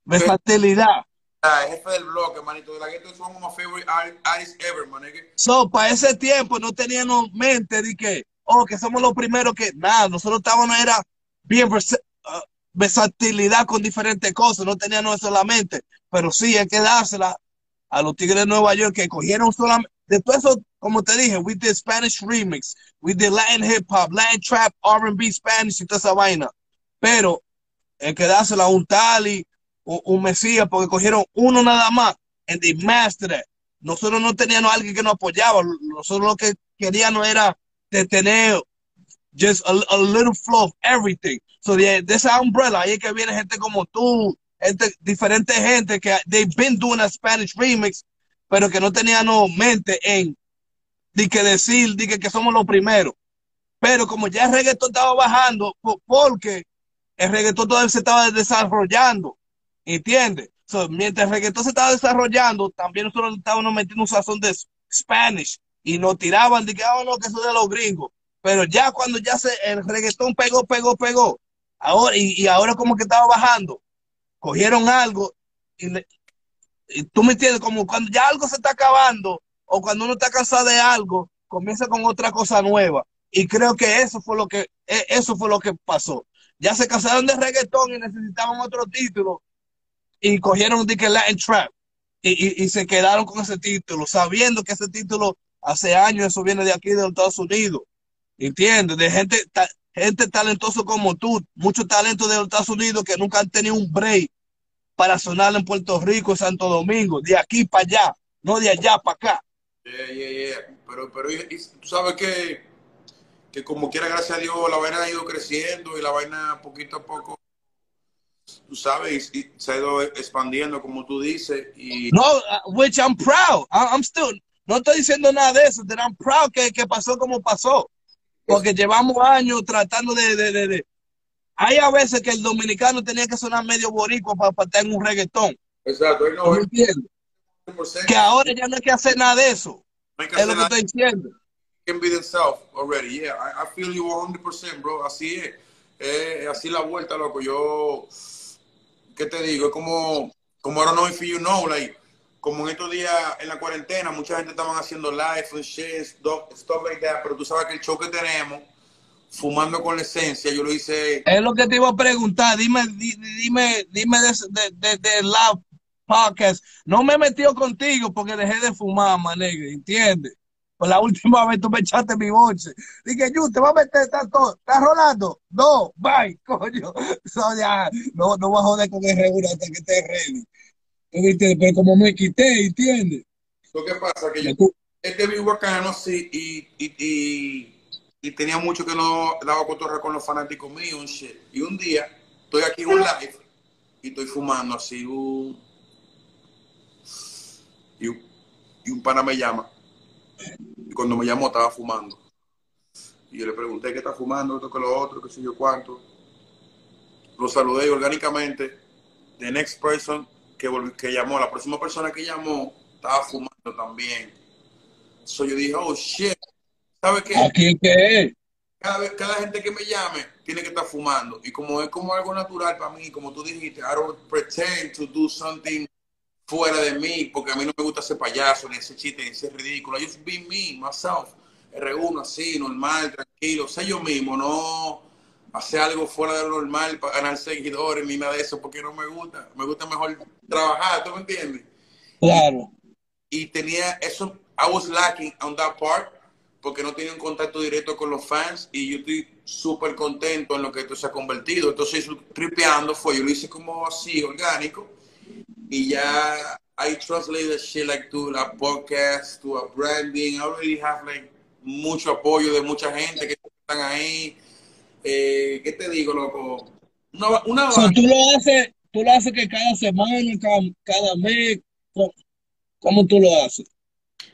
versatilidad. Ah, jefe del blog, manito, de la gueto es one of my favorite artists ever, man. So, para ese tiempo no teníamos mente de que, oh, que somos los primeros que, nada, nosotros estábamos, era bien vers uh, versatilidad con diferentes cosas, no teníamos solamente, pero sí hay que dársela a los Tigres de Nueva York que cogieron solamente, de todo eso, como te dije, we did Spanish remix, we did Latin hip hop, Latin trap, R&B, Spanish y toda esa vaina, pero hay que a un Tali, un, un Mesías, porque cogieron uno nada más, and they mastered it. Nosotros no teníamos alguien que nos apoyaba, nosotros lo que queríamos era de tener just a, a little flow of everything. So de, esa umbrella, ahí es que viene gente como tú, gente, diferente gente que they've been doing a Spanish remix, pero que no tenían mente en de que decir de que, que somos los primeros. Pero como ya el reggaetón estaba bajando, porque el reggaetón todavía se estaba desarrollando, ¿entiendes? Mientras el reggaetón se estaba desarrollando, también nosotros estábamos metiendo un sazón de Spanish y nos tiraban de que, oh, no, que eso de los gringos. Pero ya cuando ya se, el reggaetón pegó, pegó, pegó, ahora, y, y ahora como que estaba bajando, cogieron algo y, le, y, tú me entiendes, como cuando ya algo se está acabando o cuando uno está cansado de algo, comienza con otra cosa nueva. Y creo que eso fue lo que, eso fue lo que pasó. Ya se cansaron de reggaetón y necesitaban otro título y cogieron de que Latin Trap y, y, se quedaron con ese título, sabiendo que ese título hace años eso viene de aquí de los Estados Unidos. ¿Entiendes? De gente, gente talentoso como tú, mucho talento de los Estados Unidos que nunca han tenido un break para sonar en Puerto Rico, Santo Domingo, de aquí para allá, no de allá para acá. Yeah, yeah, yeah. Pero, pero y, y, tú sabes que, que como quiera, gracias a Dios, la vaina ha ido creciendo y la vaina poquito a poco tú sabes, y se ha ido expandiendo, como tú dices. Y... No, uh, which I'm proud. I'm still, no estoy diciendo nada de eso, that I'm proud que, que pasó como pasó. Porque llevamos años tratando de, de, de, de, Hay a veces que el dominicano tenía que sonar medio boricua para, para estar en un reggaetón. Exacto, no, ¿Me entiendes? Que ahora ya no hay que hacer nada de eso. No es lo que estoy diciendo. Can be themselves already, yeah. I, I feel you 100%, bro. Así es. Eh, así la vuelta, loco. Yo, ¿qué te digo? Es como, como don't know if you know, like, como en estos días en la cuarentena, mucha gente estaban haciendo live and shit, stuff, stuff like that, pero tú sabes que el show que tenemos, fumando con la esencia, yo lo hice. Es lo que te iba a preguntar. Dime, di- dime, dime de, de, de, de la podcast. No me he metido contigo porque dejé de fumar, manegue, ¿entiendes? Pues la última vez tú me echaste mi bolsa. Dije, yo, te vas a meter, ¿estás todo? ¿Estás rolando? No, bye, coño. So, ya, no, no voy a joder con el regula hasta que esté ready. ¿Tú viste? Pero como me quité, ¿entiendes? Lo que pasa que yo, Ya tú- este vi bacano, sí, y, y, y, y tenía mucho que no daba cotorra con los fanáticos míos, un shit. Y un día, estoy aquí en un live y estoy fumando así, un, y, un, y un pana me llama. Y cuando me llamó estaba fumando. Y yo le pregunté qué está fumando, esto que lo otro, qué sé yo cuánto. Lo saludé y orgánicamente. The next person que, que llamó, la próxima persona que llamó, estaba fumando también. So yo dije, oh shit. ¿Sabes qué? Aquí que es. cada, vez, cada gente que me llame tiene que estar fumando. Y como es como algo natural para mí, como tú dijiste, I don't pretend to do something fuera de mí, porque a mí no me gusta ser payaso, ni ese chiste, ni ese ridículo. I just be me, myself. R1 así, normal, tranquilo, sé yo mismo, no hacer algo fuera de lo normal para ganar seguidores ni nada de eso, porque no me gusta. Me gusta mejor trabajar, ¿tú me entiendes? Claro. y tenía eso, I was lacking on that part, porque no tenía un contacto directo con los fans y yo estoy súper contento en lo que esto se ha convertido. Entonces, tripeando fue, yo lo hice como así, orgánico, y ya I translate shit like to a podcast, to a branding. I already have like mucho apoyo de mucha gente que están ahí. Eh, ¿Qué te digo, loco? Una, una So, tú lo haces, tú lo haces que cada semana, cada, cada mes, ¿cómo, cómo tú lo haces?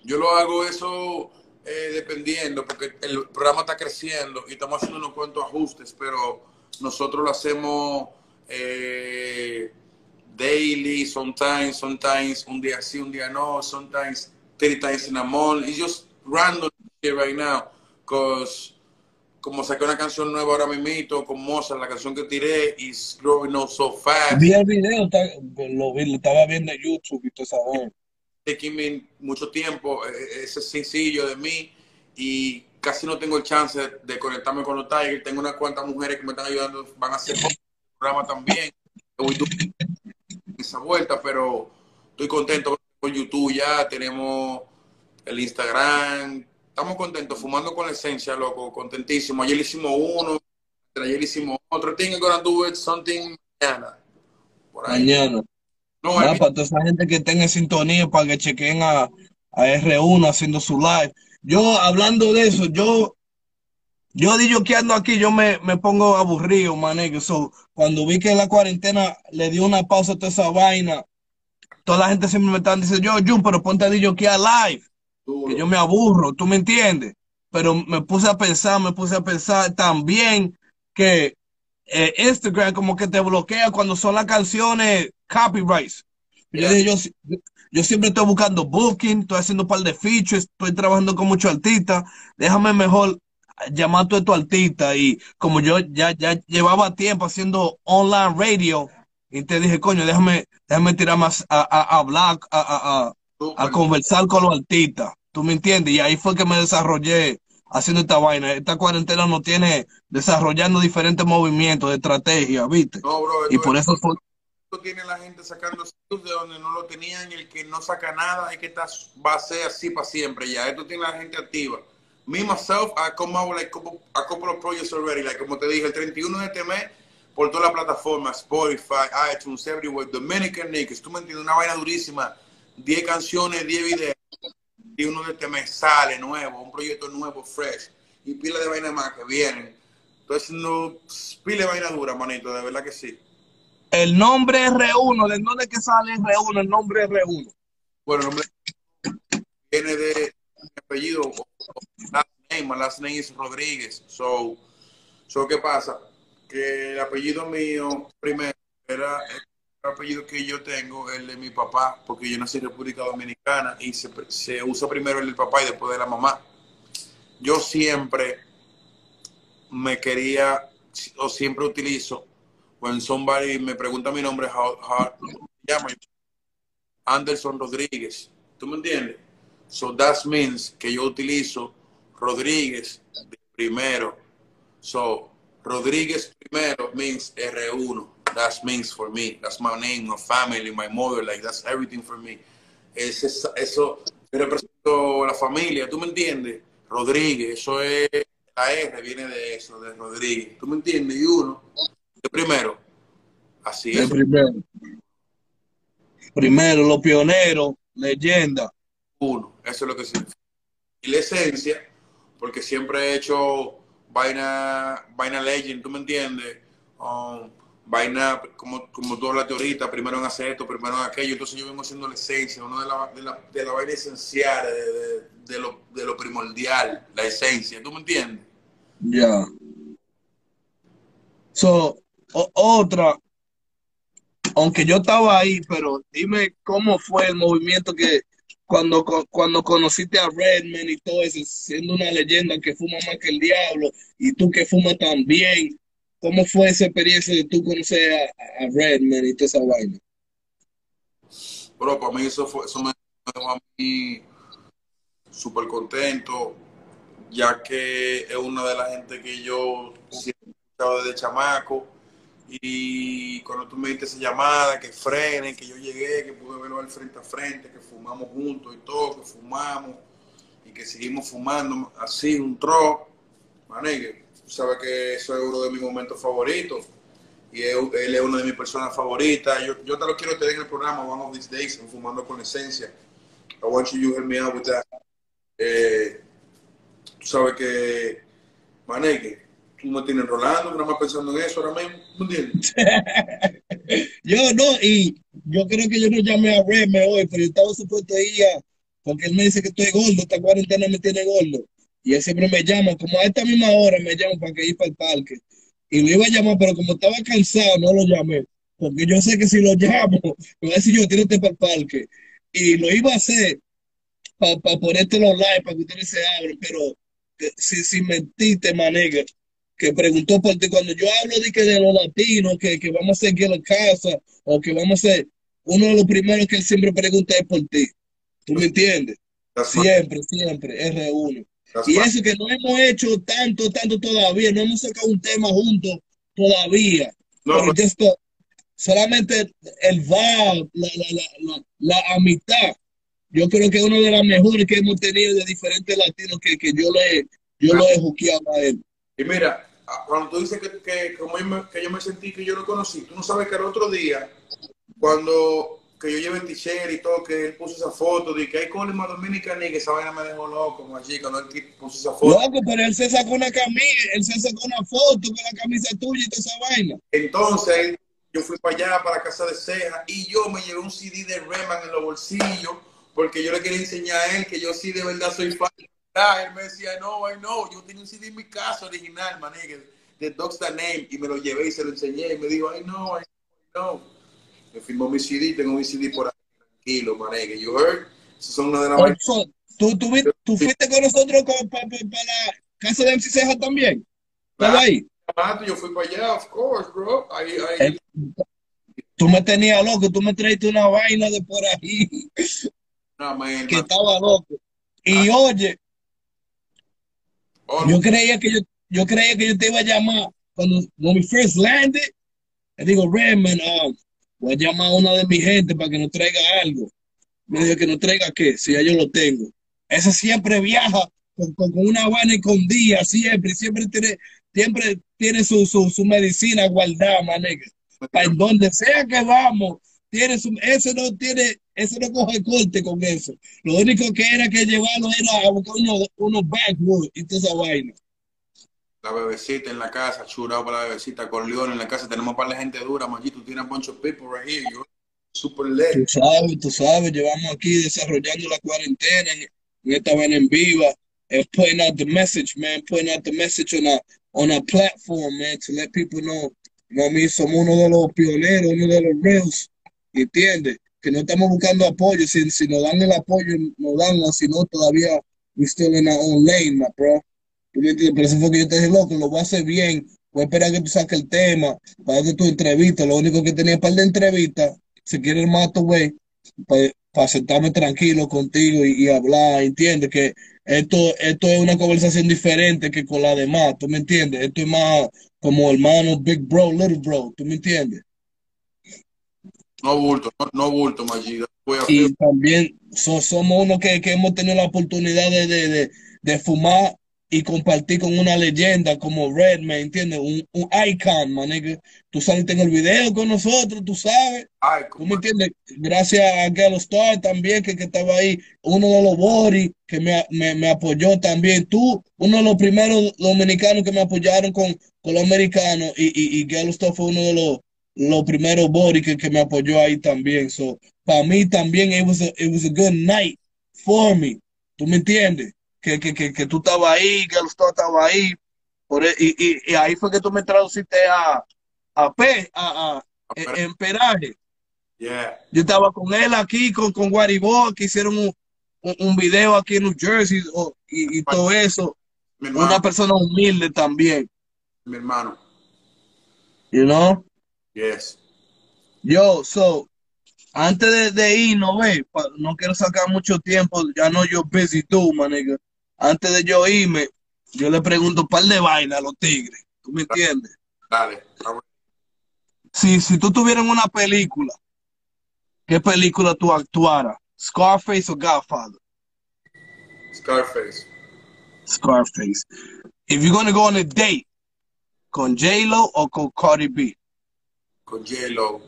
Yo lo hago eso eh, dependiendo, porque el programa está creciendo y estamos haciendo unos cuantos ajustes, pero nosotros lo hacemos eh, daily, sometimes, sometimes, un día sí, un día no, sometimes 30 times in a month. It's just random shit right now, because como saqué una canción nueva ahora mismo con Mozart, la canción que tiré is growing up so fast. Vi el video, lo, vi, lo estaba viendo en YouTube y todo esa taking me mucho tiempo, eh, ese sencillo de mí y casi no tengo el chance de, conectarme con los Tigers. Tengo unas cuantas mujeres que me están ayudando, van a hacer programa también. Esa vuelta, pero estoy contento con YouTube ya, tenemos el Instagram, estamos contentos, fumando con la esencia, loco, contentísimo. Ayer hicimos uno, ayer hicimos otro. Thing gonna do it something mañana. Por ahí. Mañana. No, I- para toda esa gente que esté en sintonía, para que chequen a, a R1 haciendo su live. Yo, hablando de eso, yo, yo ando aquí, yo me, me pongo aburrido, manejo. So, cuando vi que la cuarentena le dio una pausa a toda esa vaina, toda la gente siempre me están diciendo, yo, Jun, pero ponte a DJ que a live, duro. que yo me aburro, ¿tú me entiendes? Pero me puse a pensar, me puse a pensar también que eh, Instagram como que te bloquea cuando son las canciones copyrights. Yo, dije, yo, yo siempre estoy buscando booking, estoy haciendo un par de features, estoy trabajando con muchos artistas. Déjame mejor llamar a todos estos artistas. Y como yo ya, ya llevaba tiempo haciendo online radio, y te dije, coño, déjame, déjame tirar más a, a, a hablar, a, a, conversar con los artistas. ¿Tú me entiendes? Y ahí fue que me desarrollé haciendo esta vaina. Esta cuarentena nos tiene desarrollando diferentes movimientos de estrategia, ¿viste? No, bro, Y por eso fue. tiene la gente sacando de donde no lo tenían el que no saca nada hay que estar va a ser así para siempre ya esto tiene la gente activa me myself I come out with like couple, a couple of projects already like como te dije el 31 de este mes por toda la plataforma Spotify iTunes everywhere Dominican Niggas tú me entiendes una vaina durísima 10 canciones 10 videos y uno de este mes sale nuevo un proyecto nuevo fresh y pila de vaina más que vienen entonces no pila de vaina dura manito de verdad que sí El nombre R1, ¿de dónde es que sale R1? El nombre R1. Bueno, el nombre viene de apellido, last name, my last name is Rodríguez. So, so, ¿qué pasa? Que el apellido mío primero era el apellido que yo tengo, el de mi papá, porque yo nací en República Dominicana y se, se usa primero el del papá y después de la mamá. Yo siempre me quería, o siempre utilizo, when somebody me pregunta mi nombre, how, how Anderson Rodríguez. ¿Tú me entiendes? So that means que yo utilizo Rodríguez de primero. So Rodríguez primero means R1. That means for me. That's my name, my family, my mother. Like that's everything for me. Es eso, represento la familia. ¿Tú me entiendes? Rodríguez. Eso es la R viene de eso, de Rodríguez. ¿Tú me entiendes? Y uno de primero. Así El es. primero. Primero, los pioneros, leyenda. Uno, eso es lo que significa. Y la esencia, porque siempre he hecho vaina, vaina legend, ¿tú me entiendes? Um, vaina, como, como tú hablaste ahorita, primero en hacer esto, primero en aquello, entonces yo vengo haciendo la esencia, uno de la, de la, de la vaina esencial, de, de- de lo, de lo primordial, la esencia, ¿tú me entiendes? Ya. So, o- otra, aunque yo estaba ahí, pero dime cómo fue el movimiento que cuando, cuando conociste a Redman y todo eso, siendo una leyenda que fuma más que el diablo, y tú que fumas también, ¿cómo fue esa experiencia de tú conocer a, Redman y toda esa vaina? Bro, para mí eso, fue, eso me dejó a mí súper contento, ya que es una de las gente que yo siempre he escuchado desde chamaco. Y cuando tú me diste esa llamada, que frenen, que yo llegué, que pude verlo al frente a frente, que fumamos juntos y todo, que fumamos y que seguimos fumando así, un tro, manegue, tú sabes que eso es uno de mis momentos favoritos. y él, es una de mis personas favoritas. Yo, yo te lo quiero tener en el programa One of These Days, Fumando con Esencia. I want you to help me out with that. Eh, tú sabes que, maneque, tú no tienes Rolando, nada más pensando en eso ahora mismo. Yo no, y yo creo que yo no llamé a Reme hoy, pero yo estaba supuesto ir a- porque él me dice que estoy gordo, esta cuarentena me tiene gordo. Y él siempre me llama, como a esta misma hora me llama para que ir para el parque. Y lo iba a llamar, pero como estaba cansado, no lo llamé. Porque yo sé que si lo llamo, me va a decir yo, tírate para el parque. Y lo iba a hacer para ponerte los likes, para que ustedes se abren, pero que- si, si mentiste, manega, que preguntó por ti, cuando yo hablo de que de los latinos, que, que vamos a seguir la casa, o que vamos a hacer, uno de los primeros que él siempre pregunta es por ti. ¿Tú me entiendes? That's Siempre, siempre, R1. that's Y eso que no hemos hecho tanto, tanto todavía, no hemos sacado un tema juntos todavía. No, the- solamente el vibe, la, la, la, la, la amistad. Yo creo que es una de las mejores que hemos tenido de diferentes latinos que, que yo le yo lo he juqueado a él. Y mira, ah, cuando tú dices que, que, como yo me, que yo me sentí que yo lo conocí, tú no sabes que el otro día, cuando que yo llevé el t-shirt y todo, que él puso esa foto de que hay Colima Dominicana y que esa vaina me dejó loco, como allí, cuando él puso esa foto. Loco, pero él se sacó una camisa, él se sacó una foto con la camisa tuya y toda esa vaina. Entonces, yo fui para allá, para casa de Ceja, y yo me llevé un CD de Reman en los bolsillos, porque yo le quería enseñar a él que yo sí de verdad soy fan. Ah, él me decía, no, I know, yo tenía un CD en mi casa original, manegue, de That Name, y me lo llevé y se lo enseñé, y me dijo, I know, I know. Me firmó mi CD, tengo mi CD por ahí, tranquilo, manegue. You heard? Esas son una de las. Ocho, ¿tú, tú, vi- tú fuiste con nosotros para la casa de MC Ceja también. ¿Estaba ahí? Ah, Yo fui para allá, of course, bro. Ahí, ahí. Eh, Tú me tenías loco, tú me traiste una vaina de por ahí No, man, que man. estaba loco. Y oye, Oh, yo creía que yo, yo creía que yo te iba a llamar cuando when we first landed. Le digo, Redman, um, voy a llamar a una de mi gente para que nos traiga algo. Me dijo que nos traiga qué, si ya yo lo tengo. Ese siempre viaja con, con- con una vaina escondida, siempre, siempre tiene, siempre tiene su, su, su medicina guardada, maneja. Para en donde sea que vamos, tiene su, ese no tiene, ese no coge corte con eso. Lo único que era que llevarlo era a buscar unos, unos backwoods y toda esa vaina. La bebecita en la casa, churado para la bebecita, con León en la casa. Tenemos para la gente dura, Maggi. Tú tienes a bunch of people right here. You're super Tú lit. sabes, tú sabes, llevamos aquí desarrollando la cuarentena en, en esta vaina en viva. And putting out the message, man, putting out the message on a, on a platform, man, to let people know, you know what I mean? Somos uno de los pioneros, uno de los reals, ¿entiendes? Que no estamos buscando apoyo, si, si nos dan el apoyo, nos dan, si no, todavía we still in our my bro. Por eso fue que yo te dije, loco, lo voy a hacer bien, voy a esperar que tú saques el tema, para que tu entrevista, lo único que tenía para de entrevista, si quieres más tu güey, para sentarme tranquilo contigo y, y hablar, ¿entiendes? Que esto, esto es una conversación diferente que con la demás, ¿tú me entiendes? Esto es más como hermano, big bro, little bro, ¿tú me entiendes? No bulto, no, no bulto, Maggi. Voy a Y también so- somos uno que, que hemos tenido la oportunidad de, de, de, de fumar y compartir con una leyenda como Redman, ¿entiendes? Un, un icon, man. Tú saliste en el video con nosotros, tú sabes. Ay, ¿Tú me entiendes? Gracias a Galo Star también, que, que estaba ahí, uno de los Boris que me, me, me apoyó también. Tú, uno de los primeros dominicanos que me apoyaron con, con los americanos, y, y, y Galo Star fue uno de los, los primeros Boris que, que me apoyó ahí también. So, para mí también, it was, a, it was a good night for me. ¿Tú me entiendes? Que, que, que, que tú estabas ahí, Galo Star estaba ahí. Por, e- y, y, y ahí fue que tú me traduciste a, a P, a, a, en- en peraje. Yeah. Yo estaba con él aquí, con, con Guaribó, que hicieron un, un, un video aquí en New Jersey o- y, y todo eso. Una persona humilde también, mi hermano. you know. Yes. Yo, so, antes de, de irnos, ve, no quiero sacar mucho tiempo, ya no yo busy tú, man, nigga. Antes de yo irme, yo le pregunto un par de vainas a los tigres, ¿tú me entiendes? Dale. Vamos. Si, si tú tuvieras una película, ¿qué película tú actuaras? ¿Scarface o Godfather? Scarface. Scarface. If you're gonna go on a date, con J-Lo o con Cardi B. con J-Lo.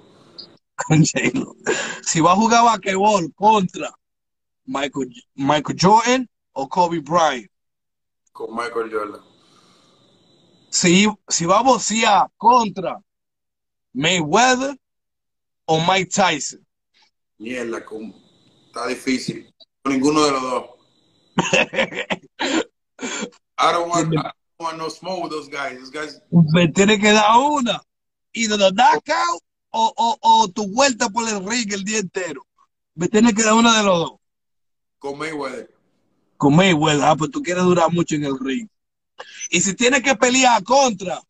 Con J-Lo. Si va a jugar basquetbol contra Michael, Michael Jordan o Kobe Bryant. Con Michael Jordan. Si, si va a boxear contra Mayweather o Mike Tyson. Mierda, con... está difícil. Con ninguno de los dos. I don't want, I don't want no smoke with those guys. Those guys. Me tiene que dar una. Y de los knockout o, o, o tu vuelta por el ring el día entero. Me tiene que dar una de los dos. Con Mayweather. Con Mayweather. Ah, pues tú quieres durar mucho en el ring. Y si tiene que pelear contra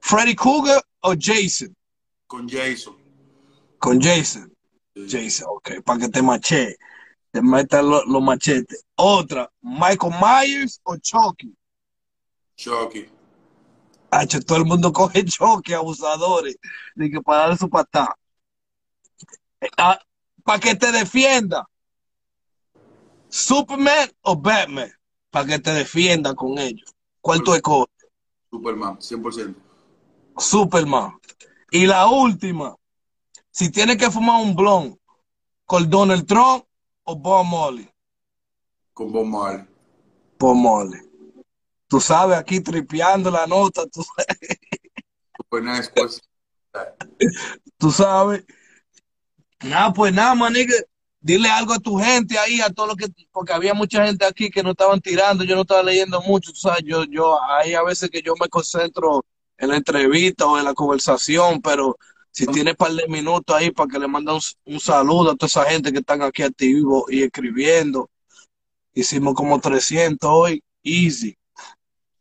Freddy Krueger o Jason. Con Jason. Con Jason. Jason, ok, para que te mache, te metan los lo machetes. Otra, Michael Myers o Chucky. Chucky. Hacho, todo el mundo coge Chucky, abusadores, de que para darle su patada. Ah, para que te defienda. Superman o Batman, para que te defienda con ellos. ¿Cuál tú escoges? Superman, 100%. Superman. Y la última, si tienes que fumar un blon con Donald Trump o Bob Molly. Con Bob Marley. Bob Molly. Tú sabes, aquí tripeando la nota, tú sabes. Super nice pues. Tú sabes. Nada, pues nada, maniga. Dile algo a tu gente ahí, a todo lo que, porque había mucha gente aquí que no estaban tirando, yo no estaba leyendo mucho, tú sabes, yo, yo, hay a veces que yo me concentro en la entrevista o en la conversación, pero si tienes un par de minutos ahí para que le mande un, un, saludo a toda esa gente que están aquí activos y escribiendo. Hicimos como 300 hoy, easy.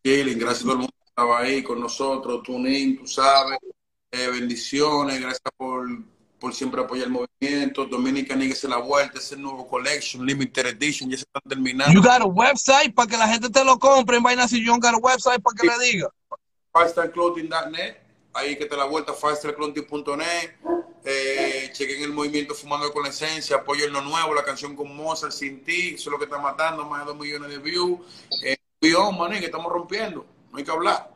Killing, gracias a todo el mundo que estaba ahí con nosotros, Tuning, tú sabes, eh, bendiciones, gracias por, por siempre apoyar el movimiento. Dominica se la vuelta, ese nuevo collection, limited edition, ya se está terminando. You got a website para que la gente te lo compre en vaina si yo got a website para que le diga. FiveStarClothing.net, ahí que te la vuelta, FiveStarClothing.net. Eh, chequen el movimiento Fumando con la Esencia, apoyen lo nuevo, la canción con Mozart, Sin Ti, eso es lo que está matando, más de 2 millones de views. Eh, view, maní, que estamos rompiendo, no hay que hablar.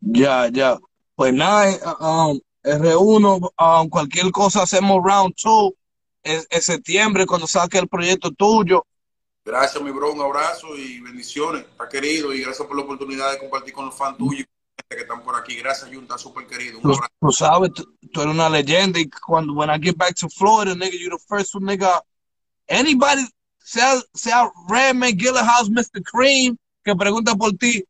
Ya, ya. Pues nada, um, R1, um, cualquier cosa hacemos round 2 en, en septiembre cuando saque el proyecto tuyo. Gracias, mi bro, un abrazo y bendiciones, está querido, y gracias por la oportunidad de compartir con los fans tuyos que están por aquí. Gracias, Junta, súper querido. Un Tú, abrazo. tú sabes, tú, tú eres una leyenda y cuando when I get back to Florida, nigga, you're the first one, nigga. Anybody, sea, sea Redman, Giller House, Mr. Cream, que pregunta por ti.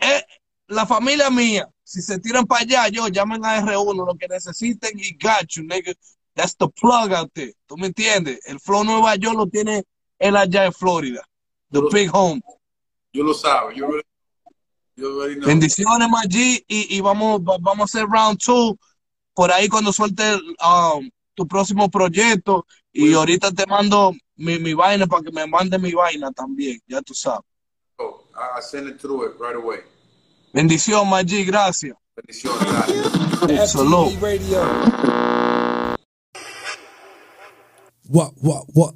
Eh, la familia mía, si se tiran para allá, yo llamen a R1, lo que necesiten y got you, nigga. That's the plug out there. ¿Tú me entiendes? El Flow Nueva York lo tiene él allá en Florida. The Yo big home. Yo lo sabe, yo, yo. Bendiciones, Maggi, y, y vamos, va- vamos a hacer round two por ahí cuando suelte um, tu próximo proyecto. Y ahorita te mando mi, mi vaina para que me mande mi vaina también, ya tú sabes. Oh, I send it through it right away. Bendición, Maggi, gracias. Bendiciones, gracias. Salud. FTV Radio. What, what, what?